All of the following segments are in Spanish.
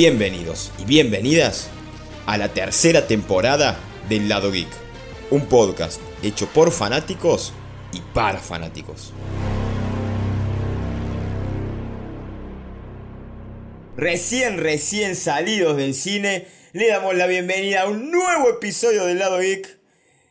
Bienvenidos y bienvenidas a la tercera temporada del Lado Geek, un podcast hecho por fanáticos y para fanáticos. Recién, recién salidos del cine, le damos la bienvenida a un nuevo episodio del Lado Geek.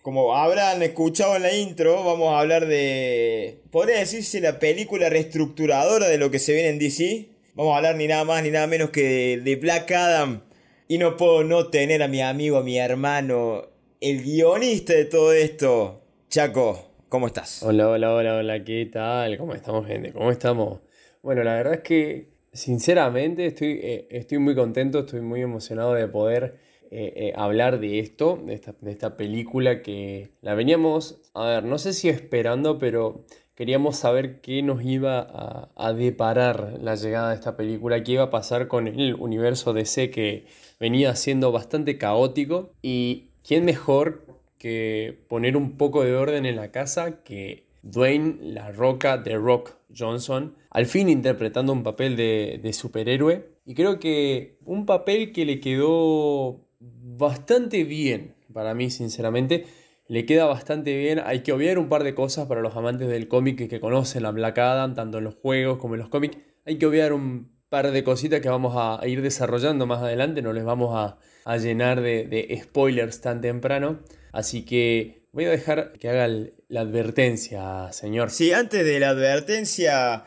Como habrán escuchado en la intro, vamos a hablar de, podría decirse, la película reestructuradora de lo que se viene en DC. Vamos a hablar ni nada más ni nada menos que de, Black Adam. Y no puedo no tener a mi amigo, a mi hermano, el guionista de todo esto. Chaco, ¿cómo estás? Hola, hola, hola, hola, ¿qué tal? ¿Cómo estamos, gente? ¿Cómo estamos? Bueno, la verdad es que, sinceramente, estoy, eh, estoy muy contento, estoy muy emocionado de poder eh, eh, hablar de esto, de esta, de esta película que la veníamos, a ver, no sé si esperando, pero queríamos saber qué nos iba a, deparar la llegada de esta película, qué iba a pasar con el universo DC que venía siendo bastante caótico. Y quién mejor que poner un poco de orden en la casa que Dwayne La Roca de Rock Johnson, al fin interpretando un papel de, de superhéroe. Y creo que un papel que le quedó bastante bien para mí sinceramente le queda bastante bien. Hay que obviar un par de cosas para los amantes del cómic que, conocen la Black Adam, tanto en los juegos como en los cómics. Hay que obviar un par de cositas que vamos a, ir desarrollando más adelante. No les vamos a, llenar de, spoilers tan temprano. Así que voy a dejar que haga la advertencia, señor. Sí, antes de la advertencia.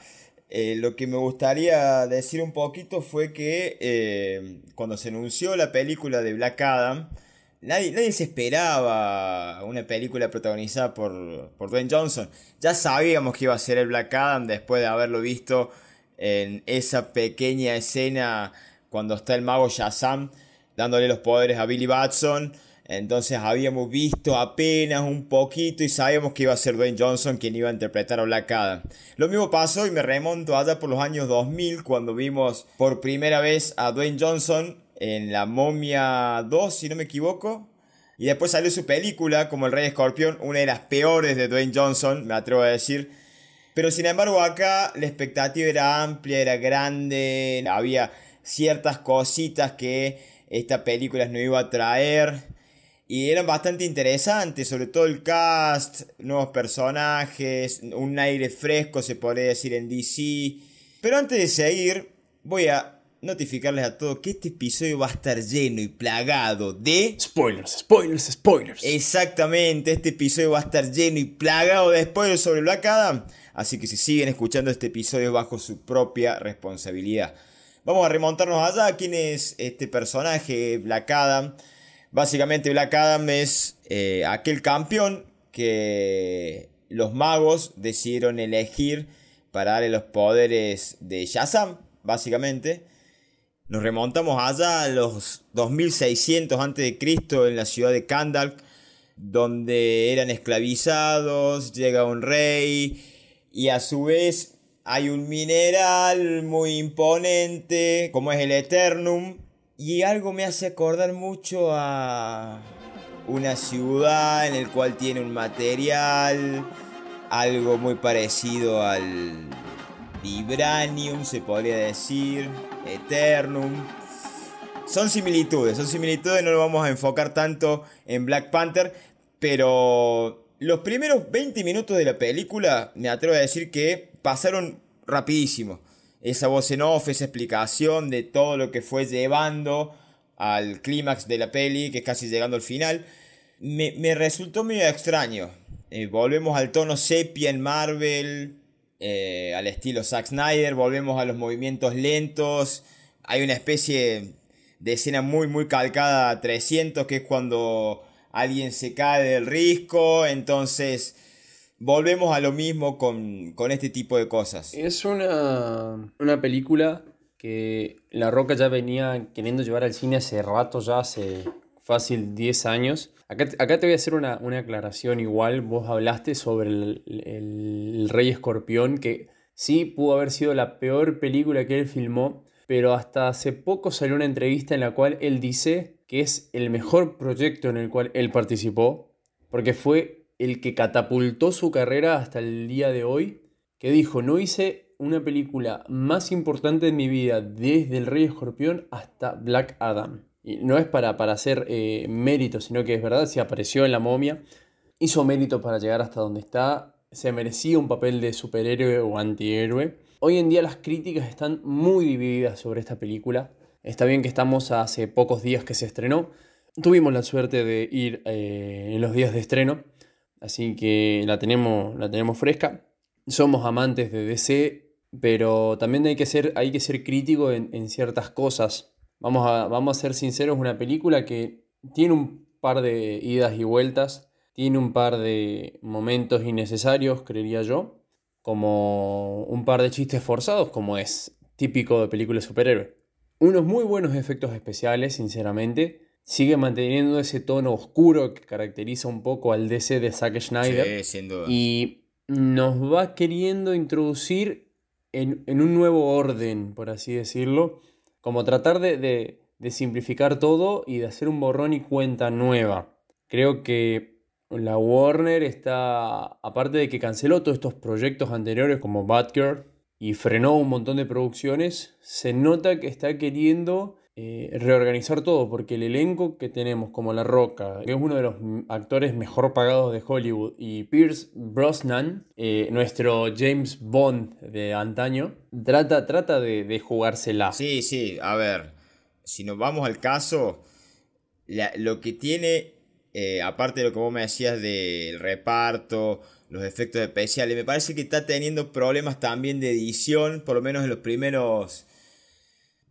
Eh, lo que me gustaría decir un poquito fue que eh, cuando se anunció la película de Black Adam, Nadie, se esperaba una película protagonizada por, por Dwayne Johnson. Ya sabíamos que iba a ser el Black Adam después de haberlo visto en esa pequeña escena cuando está el mago Shazam dándole los poderes a Billy Batson. Entonces habíamos visto apenas un poquito y sabíamos que iba a ser Dwayne Johnson quien iba a interpretar a Black Adam. Lo mismo pasó y me remonto allá por los años 2000 cuando vimos por primera vez a Dwayne Johnson en La Momia 2, si no me equivoco. Y después salió su película como El Rey Escorpión, una de las peores de Dwayne Johnson, me atrevo a decir. Pero sin embargo acá la expectativa era amplia, era grande, había ciertas cositas que esta película no iba a traer. Y eran bastante interesantes, sobre todo el cast, nuevos personajes, un aire fresco se podría decir en DC. Pero antes de seguir, voy a notificarles a todos que este episodio va a estar lleno y plagado de... Spoilers, spoilers, spoilers. Exactamente, este episodio va a estar lleno y plagado de spoilers sobre Black Adam. Así que si siguen escuchando este episodio bajo su propia responsabilidad. Vamos a remontarnos allá. ¿Quién es este personaje, Black Adam? Básicamente Black Adam es eh, aquel campeón que los magos decidieron elegir para darle los poderes de Shazam, básicamente. Nos remontamos allá a los 2600 a.C. en la ciudad de Kandal, donde eran esclavizados, llega un rey y a su vez hay un mineral muy imponente como es el Eternum y algo me hace acordar mucho a una ciudad en el cual tiene un material algo muy parecido al Vibranium se podría decir Eternum. Son similitudes, son similitudes, no lo vamos a enfocar tanto en Black Panther, pero los primeros 20 minutos de la película, me atrevo a decir que pasaron rapidísimo. Esa voz en off, esa explicación de todo lo que fue llevando al clímax de la peli, que es casi llegando al final, me, resultó medio extraño. Eh, volvemos al tono sepia en Marvel, eh, al estilo Zack Snyder, volvemos a los movimientos lentos, hay una especie de escena muy muy calcada a 300 que es cuando alguien se cae del risco, entonces volvemos a lo mismo con, este tipo de cosas. Es una, una película que La Roca ya venía queriendo llevar al cine hace rato, ya hace fácil 10 años. Acá, te voy a hacer una, aclaración igual. Vos hablaste sobre el, Rey Escorpión, que sí pudo haber sido la peor película que él filmó, pero hasta hace poco salió una entrevista en la cual él dice que es el mejor proyecto en el cual él participó, porque fue el que catapultó su carrera hasta el día de hoy, que dijo, no hice una película más importante de mi vida desde El Rey Escorpión hasta Black Adam. Y no es para, para hacer eh, mérito, sino que es verdad, si apareció en la momia, hizo mérito para llegar hasta donde está, se merecía un papel de superhéroe o antihéroe. Hoy en día las críticas están muy divididas sobre esta película. Está bien que estamos hace pocos días que se estrenó. Tuvimos la suerte de ir eh, en los días de estreno, así que la tenemos, la tenemos fresca. Somos amantes de DC, pero también hay que ser, hay que ser crítico en, en ciertas cosas. Vamos a, vamos a ser sinceros, una película que tiene un par de idas y vueltas, tiene un par de momentos innecesarios, creería yo, como un par de chistes forzados, como es típico de películas superhéroe. Unos muy buenos efectos especiales, sinceramente. Sigue manteniendo ese tono oscuro que caracteriza un poco al DC de Zack Snyder. Sí, sin duda. Y nos va queriendo introducir en, en un nuevo orden, por así decirlo como tratar de, de, simplificar todo y de hacer un borrón y cuenta nueva. Creo que la Warner está, aparte de que canceló todos estos proyectos anteriores como Batgirl y frenó un montón de producciones, se nota que está queriendo eh, reorganizar todo, porque el elenco que tenemos, como La Roca, que es uno de los actores mejor pagados de Hollywood, y Pierce Brosnan, eh, nuestro James Bond de antaño, trata, trata de, de, jugársela. Sí, sí, a ver, si nos vamos al caso, la, lo que tiene, eh, aparte de lo que vos me decías del reparto, los efectos especiales, me parece que está teniendo problemas también de edición, por lo menos en los primeros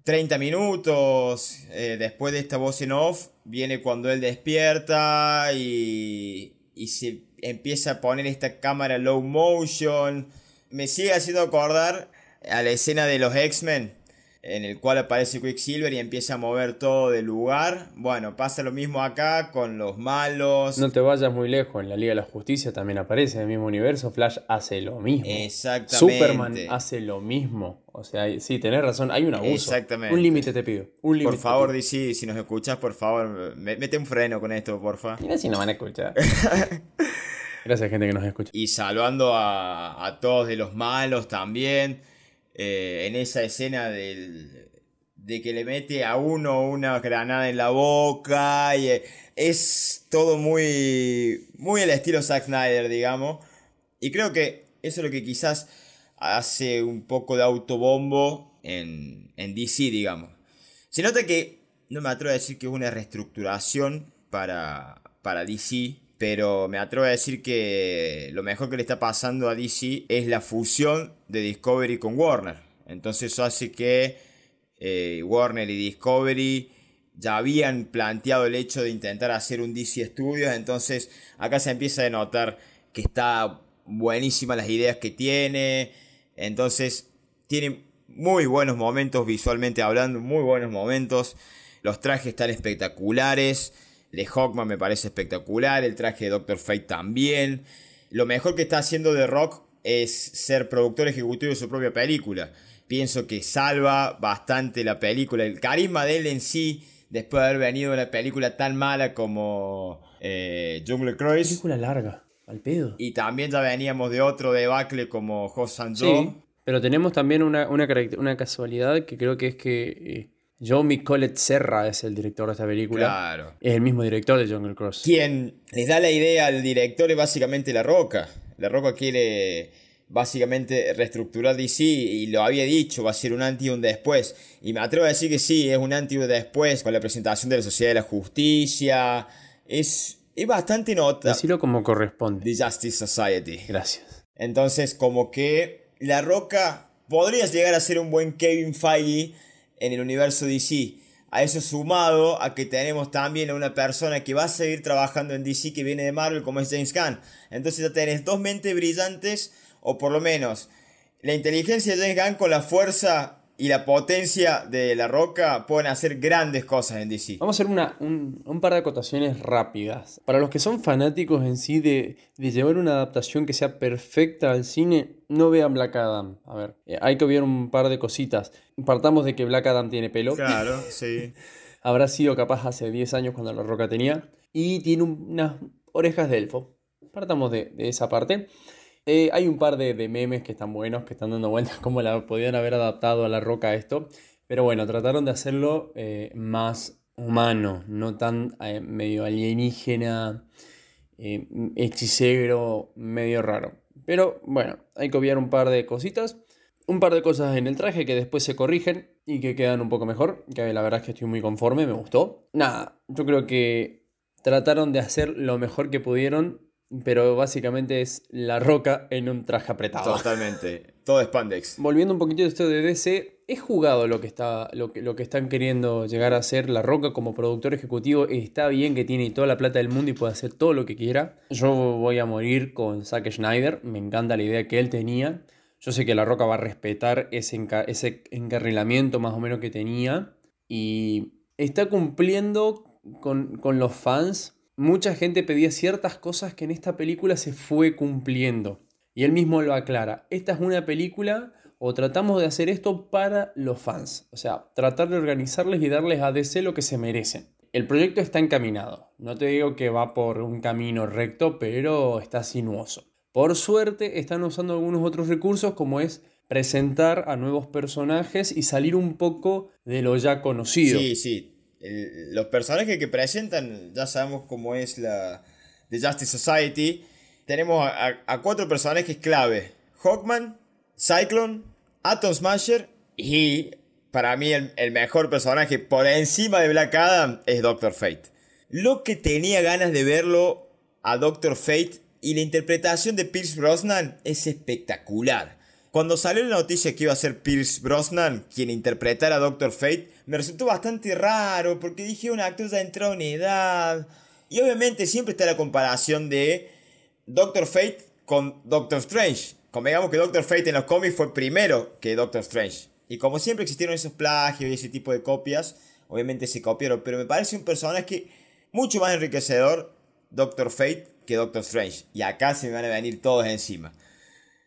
30 minutos eh, después de esta voz en off, viene cuando él despierta y, y, se empieza a poner esta cámara low motion. Me sigue haciendo acordar a la escena de los X-Men, en el cual aparece Quicksilver y empieza a mover todo del lugar. Bueno, pasa lo mismo acá con los malos. No te vayas muy lejos, en la Liga de la Justicia también aparece en el mismo universo, Flash hace lo mismo. Exactamente. Superman hace lo mismo. O sea, sí, tenés razón, hay un abuso. Exactamente. Un límite te pido. Un por favor, DC, si nos escuchas, por favor, mete un freno con esto, porfa. Mira si nos van a escuchar. Gracias, gente que nos escucha. Y salvando a, a todos de los malos también. Eh, en esa escena del, de que le mete a uno una granada en la boca. Y, eh, es todo muy, muy el estilo Zack Snyder, digamos. Y creo que eso es lo que quizás hace un poco de autobombo en, en DC, digamos. Se nota que, no me atrevo a decir que es una reestructuración para, para DC, pero me atrevo a decir que lo mejor que le está pasando a DC es la fusión de Discovery con Warner. Entonces eso hace que eh, Warner y Discovery ya habían planteado el hecho de intentar hacer un DC Studios, entonces acá se empieza a notar que está buenísimas las ideas que tiene, entonces tiene muy buenos momentos visualmente hablando, muy buenos momentos, los trajes están espectaculares, de Hawkman me parece espectacular, el traje de Doctor Fate también. Lo mejor que está haciendo The Rock es ser productor ejecutivo de su propia película. Pienso que salva bastante la película. El carisma de él en sí, después de haber venido una película tan mala como eh, Jungle Cruise. Película larga, al pedo. Y también ya veníamos de otro debacle como Hosan Joe. Sí, pero tenemos también una, una, una, casualidad que creo que es que... Eh, Joe Colette Serra es el director de esta película. Claro. Es el mismo director de Jungle Cross. Quien les da la idea al director es básicamente La Roca. La Roca quiere básicamente reestructurar DC y lo había dicho, va a ser un antes y un después. Y me atrevo a decir que sí, es un antes y un después con la presentación de la Sociedad de la Justicia. Es, es bastante nota. Decirlo como corresponde. The Justice Society. Gracias. Entonces, como que La Roca podría llegar a ser un buen Kevin Feige en el universo DC. A eso sumado a que tenemos también a una persona que va a seguir trabajando en DC que viene de Marvel como es James Gunn. Entonces ya tenés dos mentes brillantes o por lo menos la inteligencia de James Gunn con la fuerza y la potencia de la roca pueden hacer grandes cosas en DC. Vamos a hacer una, un, un, par de acotaciones rápidas. Para los que son fanáticos en sí de, de, llevar una adaptación que sea perfecta al cine, no vean Black Adam. A ver, eh, hay que ver un par de cositas. Partamos de que Black Adam tiene pelo. Claro, sí. Habrá sido capaz hace 10 años cuando la roca tenía. Y tiene unas orejas de elfo. Partamos de, de esa parte. Eh, hay un par de, memes que están buenos, que están dando vueltas, como la podían haber adaptado a la roca esto. Pero bueno, trataron de hacerlo eh, más humano, no tan eh, medio alienígena, hechicero, medio raro. Pero bueno, hay que obviar un par de cositas. Un par de cosas en el traje que después se corrigen y que quedan un poco mejor. Que la verdad es que estoy muy conforme, me gustó. Nada, yo creo que trataron de hacer lo mejor que pudieron pero básicamente es la roca en un traje apretado. Totalmente, todo spandex. Volviendo un poquito de esto de DC, he jugado lo que, está, lo, que, lo que están queriendo llegar a ser la roca como productor ejecutivo. Está bien que tiene toda la plata del mundo y puede hacer todo lo que quiera. Yo voy a morir con Zack Schneider, me encanta la idea que él tenía. Yo sé que la roca va a respetar ese, ese encarrilamiento más o menos que tenía y está cumpliendo con, con los fans mucha gente pedía ciertas cosas que en esta película se fue cumpliendo. Y él mismo lo aclara. Esta es una película o tratamos de hacer esto para los fans. O sea, tratar de organizarles y darles a DC lo que se merecen. El proyecto está encaminado. No te digo que va por un camino recto, pero está sinuoso. Por suerte están usando algunos otros recursos como es presentar a nuevos personajes y salir un poco de lo ya conocido. Sí, sí los personajes que presentan, ya sabemos cómo es la The Justice Society. Tenemos a, cuatro personajes clave: Hawkman, Cyclone, Atom Smasher y para mí el, el, mejor personaje por encima de Black Adam es Doctor Fate. Lo que tenía ganas de verlo a Doctor Fate y la interpretación de Pierce Brosnan es espectacular. Cuando salió la noticia que iba a ser Pierce Brosnan quien interpretara a Doctor Fate, me resultó bastante raro porque dije un actor ya entrado en edad. Y obviamente siempre está la comparación de Doctor Fate con Doctor Strange. Convengamos que Doctor Fate en los cómics fue primero que Doctor Strange. Y como siempre existieron esos plagios y ese tipo de copias, obviamente se copiaron. Pero me parece un personaje mucho más enriquecedor Doctor Fate que Doctor Strange. Y acá se me van a venir todos encima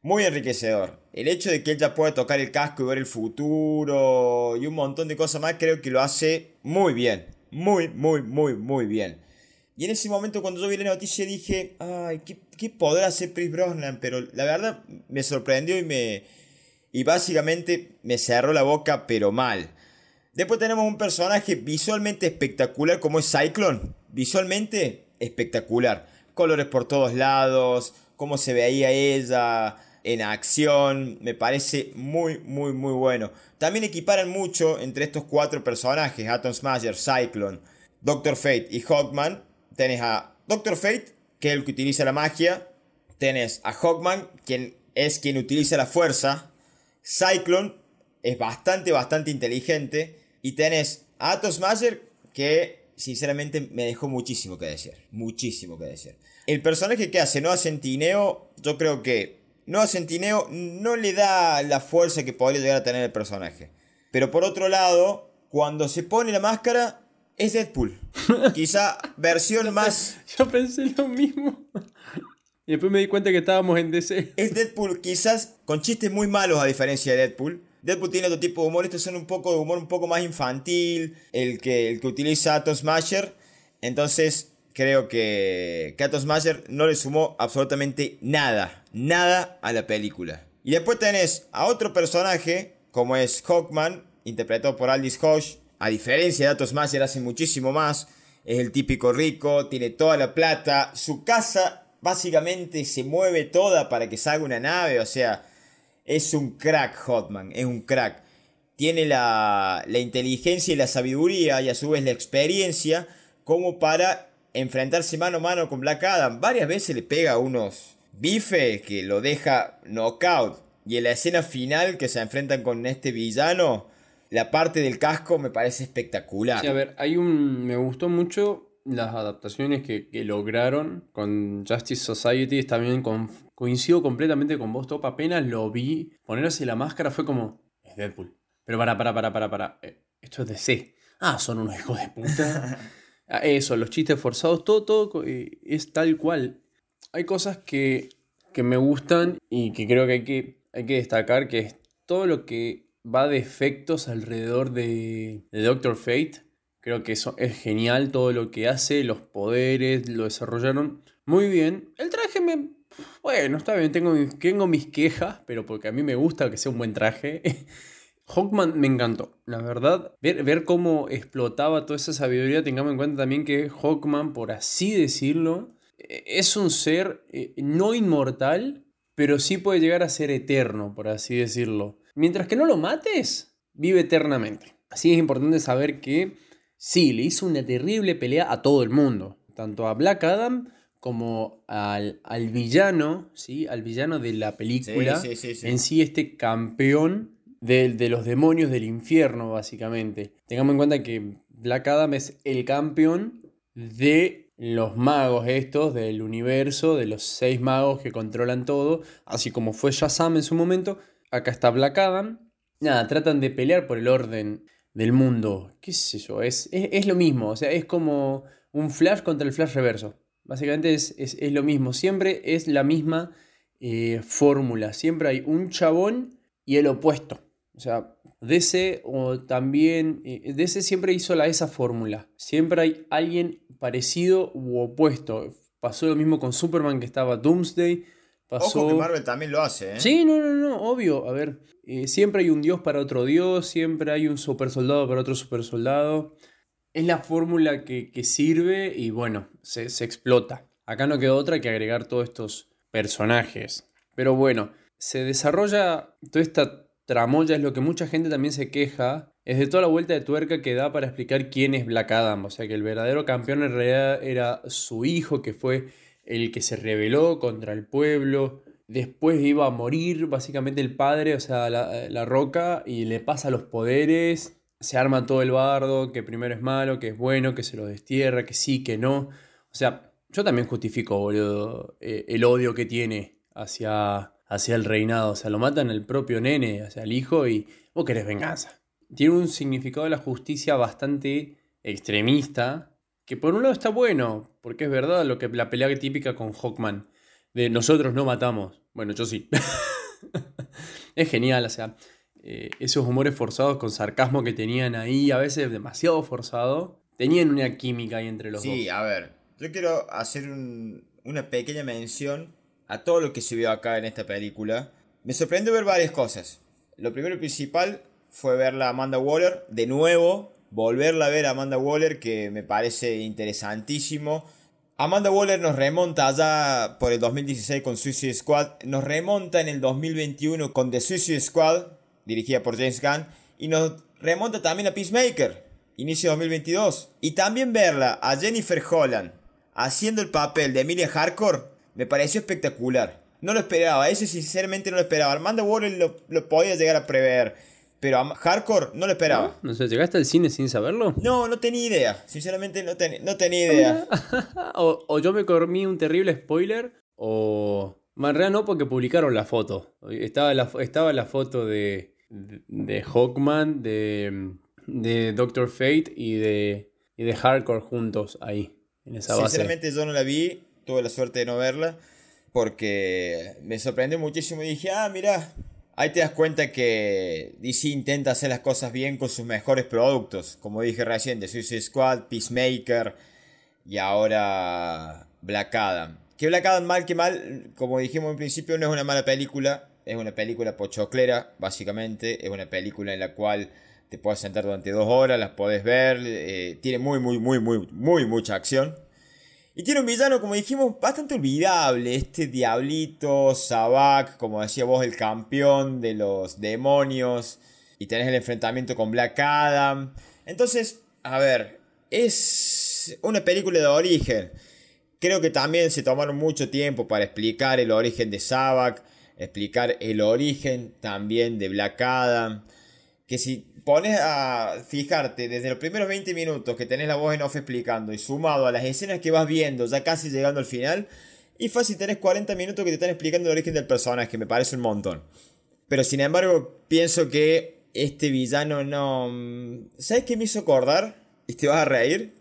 muy enriquecedor. El hecho de que él ya pueda tocar el casco y ver el futuro y un montón de cosas más, creo que lo hace muy bien. Muy, muy, muy, muy bien. Y en ese momento cuando yo vi la noticia dije, ay, ¿qué, qué podrá hacer Chris Brosnan? Pero la verdad me sorprendió y me... Y básicamente me cerró la boca, pero mal. Después tenemos un personaje visualmente espectacular como es Cyclone. Visualmente espectacular. Colores por todos lados, cómo se veía ella, en acción, me parece muy, muy, muy bueno. También equiparan mucho entre estos cuatro personajes, Atom Smasher, Cyclone, Doctor Fate y Hawkman. Tenés a Doctor Fate, que es el que utiliza la magia. Tenés a Hawkman, quien es quien utiliza la fuerza. Cyclone es bastante, bastante inteligente. Y tenés a Atom Smasher, que sinceramente me dejó muchísimo que decir. Muchísimo que decir. El personaje que hace Noah Centineo, yo creo que no Centineo no le da la fuerza que podría llegar a tener el personaje. Pero por otro lado, cuando se pone la máscara, es Deadpool. Quizá versión más. yo pensé lo mismo. Y después me di cuenta que estábamos en DC. Es Deadpool, quizás con chistes muy malos a diferencia de Deadpool. Deadpool tiene otro tipo de humor, estos son un poco de humor un poco más infantil, el que, el que utiliza Atom Smasher. Entonces, creo que Kato Smasher no le sumó absolutamente nada, nada a la película. Y después tenés a otro personaje, como es Hawkman, interpretado por Aldis Hodge. A diferencia de Atom Smasher, hace muchísimo más. Es el típico rico, tiene toda la plata. Su casa básicamente se mueve toda para que salga una nave. O sea, es un crack Hawkman, es un crack. Tiene la, la inteligencia y la sabiduría y a su vez la experiencia como para enfrentarse mano a mano con Black Adam. Varias veces le pega unos bifes que lo deja knockout. Y en la escena final que se enfrentan con este villano, la parte del casco me parece espectacular. Sí, a ver, hay un. Me gustó mucho las adaptaciones que, lograron con Justice Society. También con, coincido completamente con vos, Top. Apenas lo vi, ponerse la máscara fue como. Es Deadpool. Pero para, para, para, para, para. Eh, esto es DC. Ah, son unos hijos de puta. Eso, los chistes forzados, todo, todo es tal cual. Hay cosas que, me gustan y que creo que hay, que hay que destacar, que es todo lo que va de efectos alrededor de, Doctor Fate. Creo que eso es genial, todo lo que hace, los poderes, lo desarrollaron muy bien. El traje me Bueno, está bien, tengo, tengo mis quejas, pero porque a mí me gusta que sea un buen traje. Hawkman me encantó, la verdad. Ver, ver cómo explotaba toda esa sabiduría, tengamos en cuenta también que Hawkman, por así decirlo, e, es un ser eh, no inmortal, pero sí puede llegar a ser eterno, por así decirlo. Mientras que no lo mates, vive eternamente. Así es importante saber que sí, le hizo una terrible pelea a todo el mundo, tanto a Black Adam como al, al villano, ¿sí? al villano de la película, en sí este campeón de, los demonios del infierno, básicamente. Tengamos en cuenta que Black Adam es el campeón de los magos estos del universo, de los seis magos que controlan todo, así como fue Shazam en su momento. Acá está Black Adam. Nada, tratan de pelear por el orden del mundo. ¿Qué sé yo? Es, es, lo mismo, o sea, es como un flash contra el flash reverso. Básicamente es, lo mismo, siempre es la misma eh, fórmula, siempre hay un chabón y el opuesto. O sea, DC o también, eh, DC siempre hizo la, esa fórmula. Siempre hay alguien parecido u opuesto. Pasó lo mismo con Superman que estaba Doomsday. Pasó... Ojo que Marvel también lo hace, ¿eh? Sí, no, no, no, obvio. A ver, eh, siempre hay un dios para otro dios, siempre hay un super soldado para otro super soldado. Es la fórmula que, sirve y bueno, se, se explota. Acá no quedó otra que agregar todos estos personajes. Pero bueno, se desarrolla toda esta tramoya es lo que mucha gente también se queja, es de toda la vuelta de tuerca que da para explicar quién es Black Adam. O sea que el verdadero campeón en realidad era su hijo, que fue el que se rebeló contra el pueblo. Después iba a morir básicamente el padre, o sea, la, roca, y le pasa los poderes. Se arma todo el bardo, que primero es malo, que es bueno, que se lo destierra, que sí, que no. O sea, yo también justifico, boludo, eh, el odio que tiene hacia hacia el reinado. O sea, lo matan el propio nene, hacia el hijo, y vos querés venganza. Tiene un significado de la justicia bastante extremista, que por un lado está bueno, porque es verdad lo que la pelea típica con Hawkman, de nosotros no matamos. Bueno, yo sí. es genial, o sea, eh, esos humores forzados con sarcasmo que tenían ahí, a veces demasiado forzado, tenían una química ahí entre los dos. Sí, a ver, yo quiero hacer una pequeña mención a todo lo que se vio acá en esta película, me sorprendió ver varias cosas. Lo primero y principal fue verla a Amanda Waller de nuevo, volverla a ver a Amanda Waller, que me parece interesantísimo. Amanda Waller nos remonta allá por el 2016 con Suicide Squad, nos remonta en el 2021 con The Suicide Squad, dirigida por James Gunn, y nos remonta también a Peacemaker, inicio de 2022. Y también verla a Jennifer Holland haciendo el papel de Emilia Hardcore me pareció espectacular. No lo esperaba, ese sinceramente no lo esperaba. Armando Waller lo, lo podía llegar a prever. Pero a Hardcore no lo esperaba. ¿No? sé, ¿llegaste al cine sin saberlo? No, no tenía idea. Sinceramente no, no tenía idea. o, yo me comí un terrible spoiler, o... Más no, porque publicaron la foto. Estaba la, estaba la foto de, de, Hawkman, de, de Doctor Fate y de, y de Hardcore juntos ahí, en esa base. Sinceramente yo no la vi, tuve la suerte de no verla porque me sorprendió muchísimo y dije, ah, mira, ahí te das cuenta que DC intenta hacer las cosas bien con sus mejores productos, como dije recién, de Suicide Squad, Peacemaker y ahora Black Adam. Que Black Adam mal que mal, como dijimos en principio, no es una mala película, es una película pochoclera, básicamente, es una película en la cual te puedes sentar durante dos horas, las puedes ver, eh, tiene muy, muy, muy, muy, muy mucha acción. Y tiene un villano, como dijimos, bastante olvidable. Este diablito, Sabak, como decía vos, el campeón de los demonios. Y tenés el enfrentamiento con Black Adam. Entonces, a ver, es una película de origen. Creo que también se tomaron mucho tiempo para explicar el origen de Sabak, explicar el origen también de Black Adam. Que si pones a fijarte desde los primeros 20 minutos que tenés la voz en off explicando y sumado a las escenas que vas viendo ya casi llegando al final, y fácil tenés 40 minutos que te están explicando el origen del personaje, que me parece un montón. Pero sin embargo, pienso que este villano no... Mm, ¿Sabes qué me hizo acordar? Y te vas a reír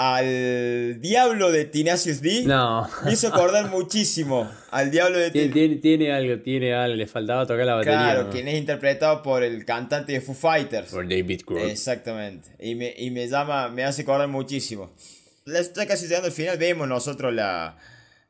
al diablo de Tinasius D. No. Me hizo acordar muchísimo al diablo de tiene, tiene, algo, tiene algo, le faltaba tocar la batería. Claro, quien es interpretado por el cantante de Foo Fighters. Por David Grohl. Exactamente. Y me, y me llama, me hace acordar muchísimo. Ya casi llegando al final, vemos nosotros la,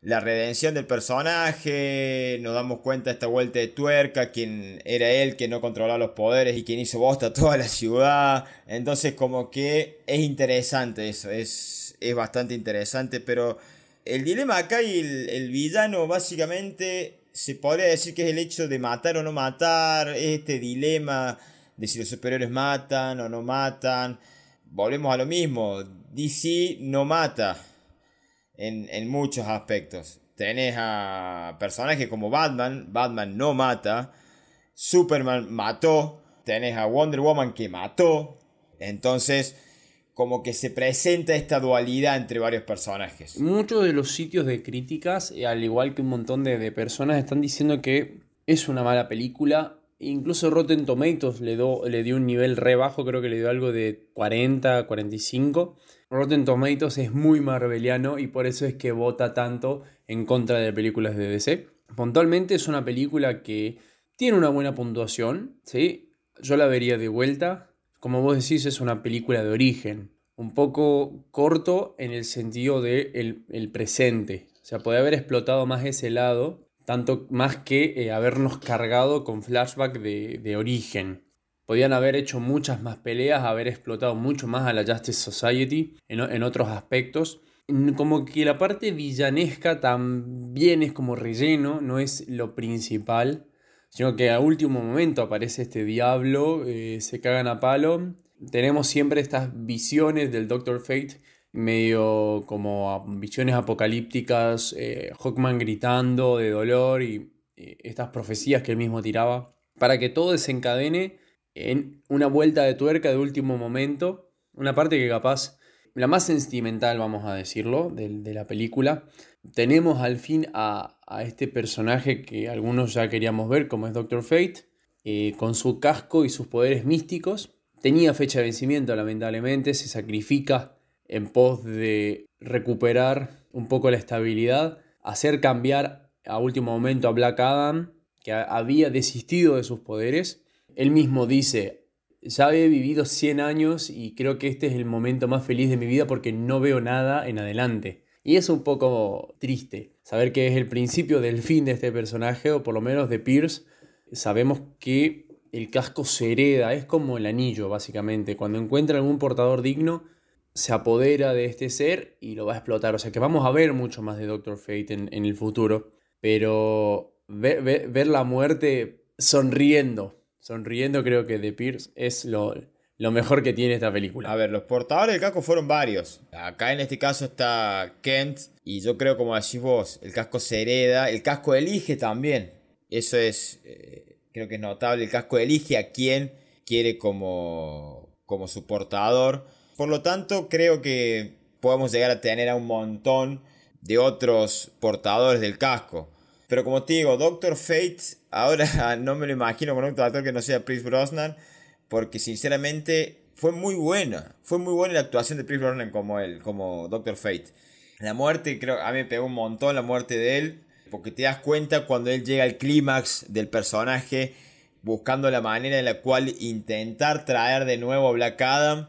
la redención del personaje, nos damos cuenta de esta vuelta de tuerca, quien era él que no controlaba los poderes y quien hizo bosta toda la ciudad. Entonces como que es interesante eso, es, es bastante interesante, pero el dilema acá y el, el villano básicamente se podría decir que es el hecho de matar o no matar, este dilema de si los superiores matan o no matan. Volvemos a lo mismo, DC no mata en, muchos aspectos. Tenés a personajes como Batman, Batman no mata, Superman mató, tenés a Wonder Woman que mató, entonces como que se presenta esta dualidad entre varios personajes. Muchos de los sitios de críticas, eh, al igual que un montón de, de personas, están diciendo que es una mala película. Incluso Rotten Tomatoes le, le dio un nivel re bajo, creo que le dio algo de 40, 45. Rotten Tomatoes es muy marveliano y por eso es que vota tanto en contra de películas de DC. Puntualmente es una película que tiene una buena puntuación, ¿sí? Yo la vería de vuelta. Como vos decís, es una película de origen. Un poco corto en el sentido de el, presente. O sea, puede haber explotado más ese lado, tanto más que eh, habernos cargado con flashback de origen. Podían haber hecho muchas más peleas, haber explotado mucho más a la Justice Society en, otros aspectos. Como que la parte villanesca también es como relleno, no es lo principal, sino que a último momento aparece este diablo, eh, se cagan a palo. Tenemos siempre estas visiones del Doctor Fate, medio como visiones apocalípticas, eh, Hawkman gritando de dolor y estas profecías que él mismo tiraba, para que todo desencadene en una vuelta de tuerca de último momento, una parte que capaz, la más sentimental, vamos a decirlo, de, la película. Tenemos al fin a, este personaje que algunos ya queríamos ver, como es Doctor Fate, eh, con su casco y sus poderes místicos. Tenía fecha de vencimiento, lamentablemente, se sacrifica en pos de recuperar un poco la estabilidad, hacer cambiar a último momento a Black Adam, que había desistido de sus poderes, él mismo dice, ya he vivido 100 años y creo que este es el momento más feliz de mi vida porque no veo nada en adelante. Y es un poco triste saber que es el principio del fin de este personaje, o por lo menos de Pierce. Sabemos que el casco se hereda, es como el anillo básicamente. Cuando encuentra algún portador digno, se apodera de este ser y lo va a explotar. O sea que vamos a ver mucho más de Doctor Fate en, el futuro. Pero ver la muerte sonriendo sonriendo, creo que The Pierce es lo, mejor que tiene esta película. A ver, los portadores del casco fueron varios. Acá en este caso está Kent. Y yo creo, como decís vos, el casco se hereda. El casco elige también. Eso es, eh, creo que es notable. El casco elige a quien quiere como, como su portador. Por lo tanto, creo que podemos llegar a tener a un montón de otros portadores del casco. Pero como te digo, Doctor Fate, ahora no me lo imagino con otro actor que no sea Chris Brosnan, porque sinceramente fue muy buena. Fue muy buena la actuación de Chris Brosnan como él, como Doctor Fate. La muerte, creo, a mí me pegó un montón la muerte de él, porque te das cuenta cuando él llega al clímax del personaje, buscando la manera en la cual intentar traer de nuevo a Black Adam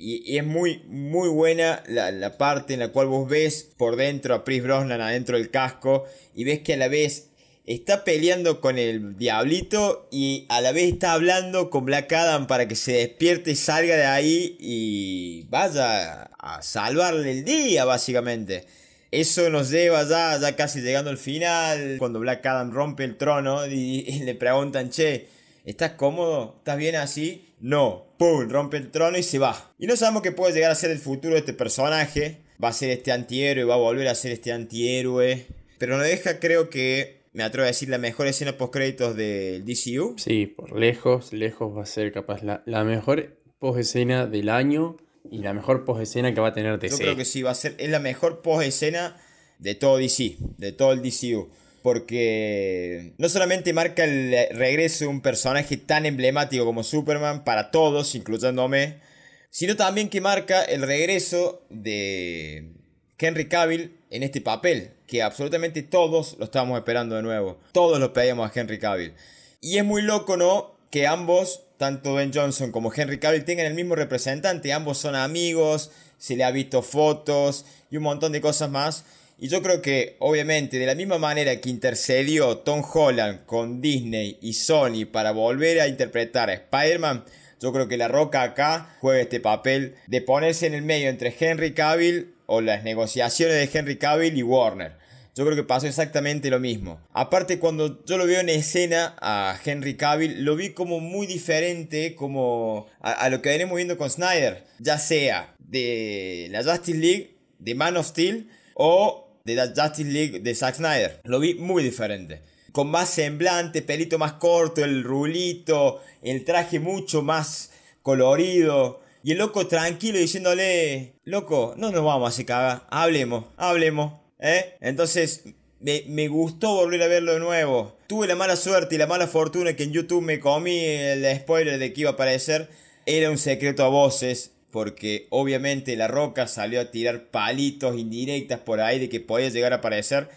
y, es muy, muy buena la, parte en la cual vos ves por dentro a Chris Brosnan adentro del casco y ves que a la vez está peleando con el diablito y a la vez está hablando con Black Adam para que se despierte y salga de ahí y vaya a salvarle el día básicamente. Eso nos lleva ya, ya casi llegando al final, cuando Black Adam rompe el trono y, y le preguntan, che, ¿estás cómodo? ¿Estás bien así? No, ¡pum! Rompe el trono y se va. Y no sabemos qué puede llegar a ser el futuro de este personaje. Va a ser este antihéroe, va a volver a ser este antihéroe. Pero no deja, creo que, me atrevo a decir, la mejor escena post créditos del DCU. Sí, por lejos, lejos va a ser capaz la, la mejor post escena del año y la mejor post escena que va a tener DC. Yo creo que sí, va a ser, es la mejor post escena de todo DC, de todo el DCU porque no solamente marca el regreso de un personaje tan emblemático como Superman para todos, incluyéndome, sino también que marca el regreso de Henry Cavill en este papel, que absolutamente todos lo estábamos esperando de nuevo. Todos lo pedíamos a Henry Cavill. Y es muy loco, ¿no? Que ambos, tanto Ben Johnson como Henry Cavill, tengan el mismo representante. Ambos son amigos, se le ha visto fotos y un montón de cosas más. Y yo creo que, obviamente, de la misma manera que intercedió Tom Holland con Disney y Sony para volver a interpretar a Spider-Man, yo creo que La Roca acá juega este papel de ponerse en el medio entre Henry Cavill o las negociaciones de Henry Cavill y Warner. Yo creo que pasó exactamente lo mismo. Aparte, cuando yo lo veo en escena a Henry Cavill, lo vi como muy diferente como a, a lo que venimos viendo con Snyder. Ya sea de la Justice League, de Man of Steel o de la Justice League de Zack Snyder. Lo vi muy diferente. Con más semblante, pelito más corto, el rulito, el traje mucho más colorido. Y el loco tranquilo diciéndole, loco, no nos vamos a hacer caga, hablemos, hablemos. ¿eh? Entonces, me, me, gustó volver a verlo de nuevo. Tuve la mala suerte y la mala fortuna que en YouTube me comí el spoiler de que iba a aparecer. Era un secreto a voces porque obviamente La Roca salió a tirar palitos indirectas por ahí de que podía llegar a aparecer.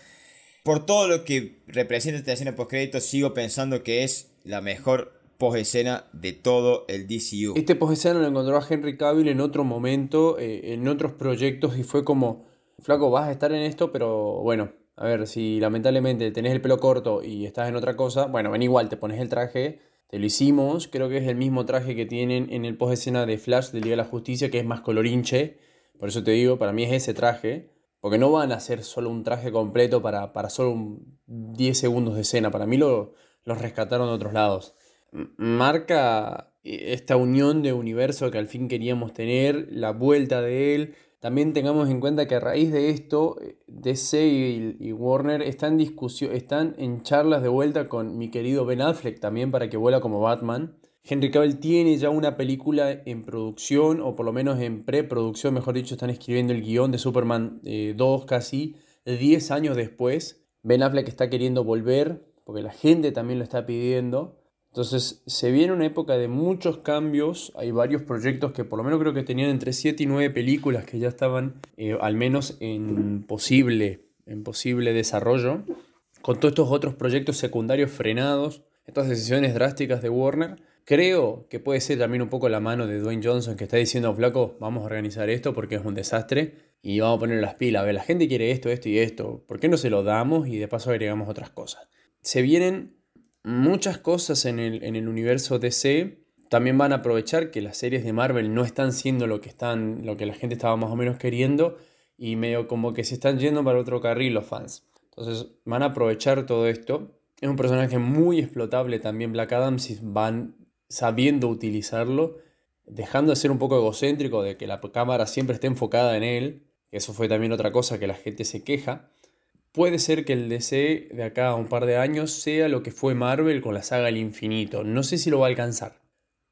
Por todo lo que representa esta escena post crédito, sigo pensando que es la mejor post escena de todo el DCU. Este post escena lo encontró a Henry Cavill en otro momento, eh, en otros proyectos, y fue como, flaco, vas a estar en esto, pero bueno, a ver, si lamentablemente tenés el pelo corto y estás en otra cosa, bueno, ven igual, te pones el traje te lo hicimos, creo que es el mismo traje que tienen en el post escena de Flash del Día de la Justicia, que es más colorinche. Por eso te digo, para mí es ese traje. Porque no van a hacer solo un traje completo para, para solo 10 segundos de escena. Para mí lo, los rescataron de otros lados. Marca eh, esta unión de universo que al fin queríamos tener, la vuelta de él, también tengamos en cuenta que a raíz de esto, eh, DC y, Warner están, están en charlas de vuelta con mi querido Ben Affleck también para que vuela como Batman. Henry Cavill tiene ya una película en producción, o por lo menos en preproducción, mejor dicho, están escribiendo el guion de Superman 2 eh, casi 10 años después. Ben Affleck está queriendo volver, porque la gente también lo está pidiendo. Entonces se viene una época de muchos cambios, hay varios proyectos que por lo menos creo que tenían entre 7 y 9 películas que ya estaban eh, al menos en posible, en posible desarrollo, con todos estos otros proyectos secundarios frenados, estas decisiones drásticas de Warner. Creo que puede ser también un poco la mano de Dwayne Johnson que está diciendo, flaco, vamos a organizar esto porque es un desastre y vamos a poner las pilas. A ver, la gente quiere esto, esto y esto. ¿Por qué no se lo damos y de paso agregamos otras cosas? Se vienen muchas cosas en el, en el universo DC también van a aprovechar que las series de Marvel no están siendo lo que, están, lo que la gente estaba más o menos queriendo y medio como que se están yendo para otro carril los fans. Entonces van a aprovechar todo esto. Es un personaje muy explotable también Black Adam si van sabiendo utilizarlo, dejando de ser un poco egocéntrico de que la cámara siempre esté enfocada en él. Eso fue también otra cosa que la gente se queja puede ser que el DC de acá a un par de años sea lo que fue Marvel con la saga El Infinito. No sé si lo va a alcanzar,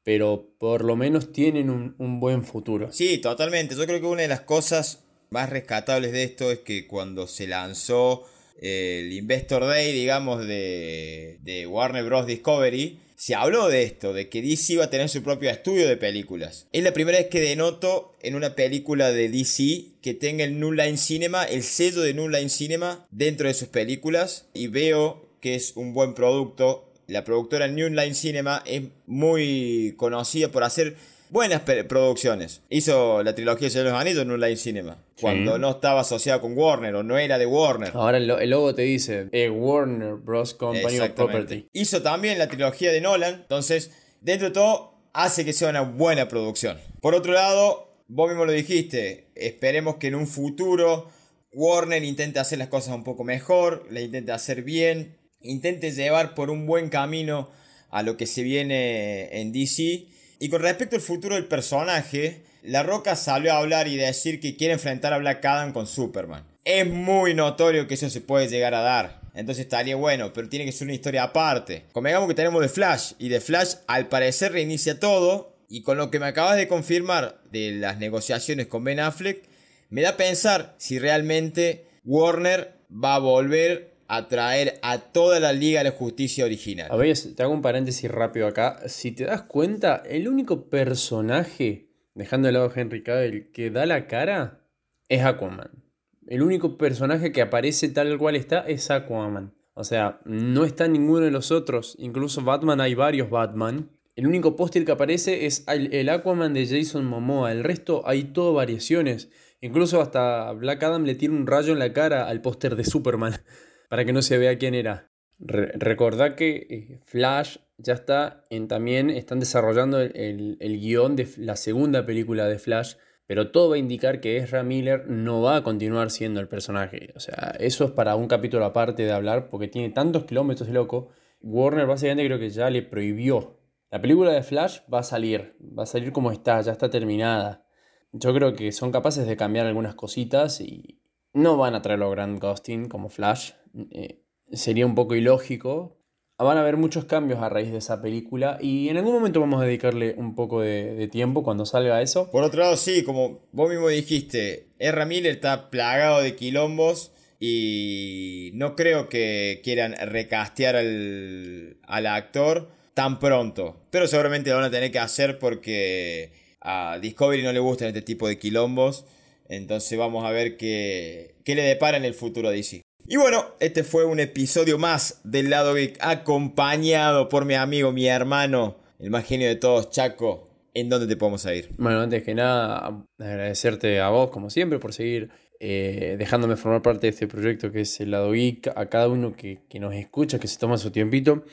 pero por lo menos tienen un, buen futuro. Sí, totalmente. Yo creo que una de las cosas más rescatables de esto es que cuando se lanzó el Investor Day, digamos, de, de Warner Bros. Discovery, se habló de esto, de que DC iba a tener su propio estudio de películas. Es la primera vez que denoto en una película de DC que tenga el New Line Cinema, el sello de New Line Cinema dentro de sus películas y veo que es un buen producto. La productora New Line Cinema es muy conocida por hacer buenas producciones. Hizo la trilogía de los Anillos en Online Cinema. Cuando no estaba asociada con Warner o no era de Warner. Ahora el, logo te dice eh, Warner Bros. Company of Property. Hizo también la trilogía de Nolan. Entonces, dentro de todo, hace que sea una buena producción. Por otro lado, vos mismo lo dijiste. Esperemos que en un futuro Warner intente hacer las cosas un poco mejor. La intente hacer bien. Intente llevar por un buen camino a lo que se viene en DC y con respecto al futuro del personaje, La Roca salió a hablar y decir que quiere enfrentar a Black Adam con Superman. Es muy notorio que eso se puede llegar a dar. Entonces estaría bueno, pero tiene que ser una historia aparte. Convengamos que tenemos The Flash y The Flash al parecer reinicia todo. Y con lo que me acabas de confirmar de las negociaciones con Ben Affleck, me da a pensar si realmente Warner va a volver a traer a toda la Liga de la Justicia original. A ver, te hago un paréntesis rápido acá. Si te das cuenta, el único personaje, dejando de lado a Henry Cavill, que da la cara es Aquaman. El único personaje que aparece tal cual está es Aquaman. O sea, no está ninguno de los otros. Incluso Batman, hay varios Batman. El único póster que aparece es el Aquaman de Jason Momoa. El resto hay todo variaciones. Incluso hasta Black Adam le tira un rayo en la cara al póster de Superman para que no se vea quién era. recordad que eh, Flash ya está en también, están desarrollando el, el, guion de la segunda película de Flash, pero todo va a indicar que Ezra Miller no va a continuar siendo el personaje. O sea, eso es para un capítulo aparte de hablar, porque tiene tantos kilómetros de loco. Warner básicamente creo que ya le prohibió. La película de Flash va a salir, va a salir como está, ya está terminada. Yo creo que son capaces de cambiar algunas cositas y no van a traerlo a Grand Ghosting como Flash. Eh, sería un poco ilógico, van a haber muchos cambios a raíz de esa película y en algún momento vamos a dedicarle un poco de, tiempo cuando salga eso. Por otro lado, sí, como vos mismo dijiste, R. Miller está plagado de quilombos y no creo que quieran recastear al, al actor tan pronto. Pero seguramente lo van a tener que hacer porque a Discovery no le gustan este tipo de quilombos. Entonces vamos a ver qué, qué le depara en el futuro a DC. Y bueno, este fue un episodio más del lado geek acompañado por mi amigo, mi hermano, el más genio de todos, Chaco. ¿En dónde te podemos ir? Bueno, antes que nada, agradecerte a vos, como siempre, por seguir eh, dejándome formar parte de este proyecto que es el lado geek, a cada uno que, nos escucha, que se toma su tiempito.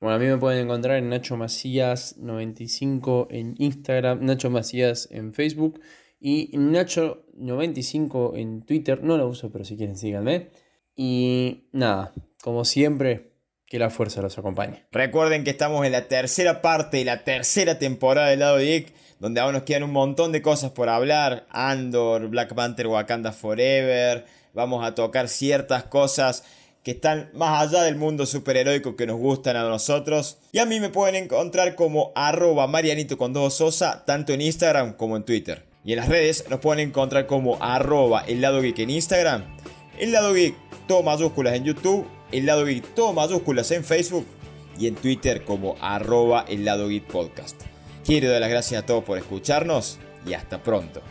Bueno, a mí me pueden encontrar en Nacho Macías95 en Instagram, Nacho Macías en Facebook y Nacho95 en Twitter. No lo uso, pero si quieren síganme. Y nada, como siempre, que la fuerza los acompañe. Recuerden que estamos en la tercera parte y la tercera temporada del lado de donde aún nos quedan un montón de cosas por hablar. Andor, Black Panther, Wakanda Forever. Vamos a tocar ciertas cosas que están más allá del mundo superheroico que nos gustan a nosotros. Y a mí me pueden encontrar como arroba marianito con dos sosa, tanto en Instagram como en Twitter. Y en las redes nos pueden encontrar como arroba el lado geek en Instagram, el lado geek todo mayúsculas en YouTube, el lado geek todo mayúsculas en Facebook y en Twitter como arroba el lado geek podcast. Quiero dar las gracias a todos por escucharnos y hasta pronto.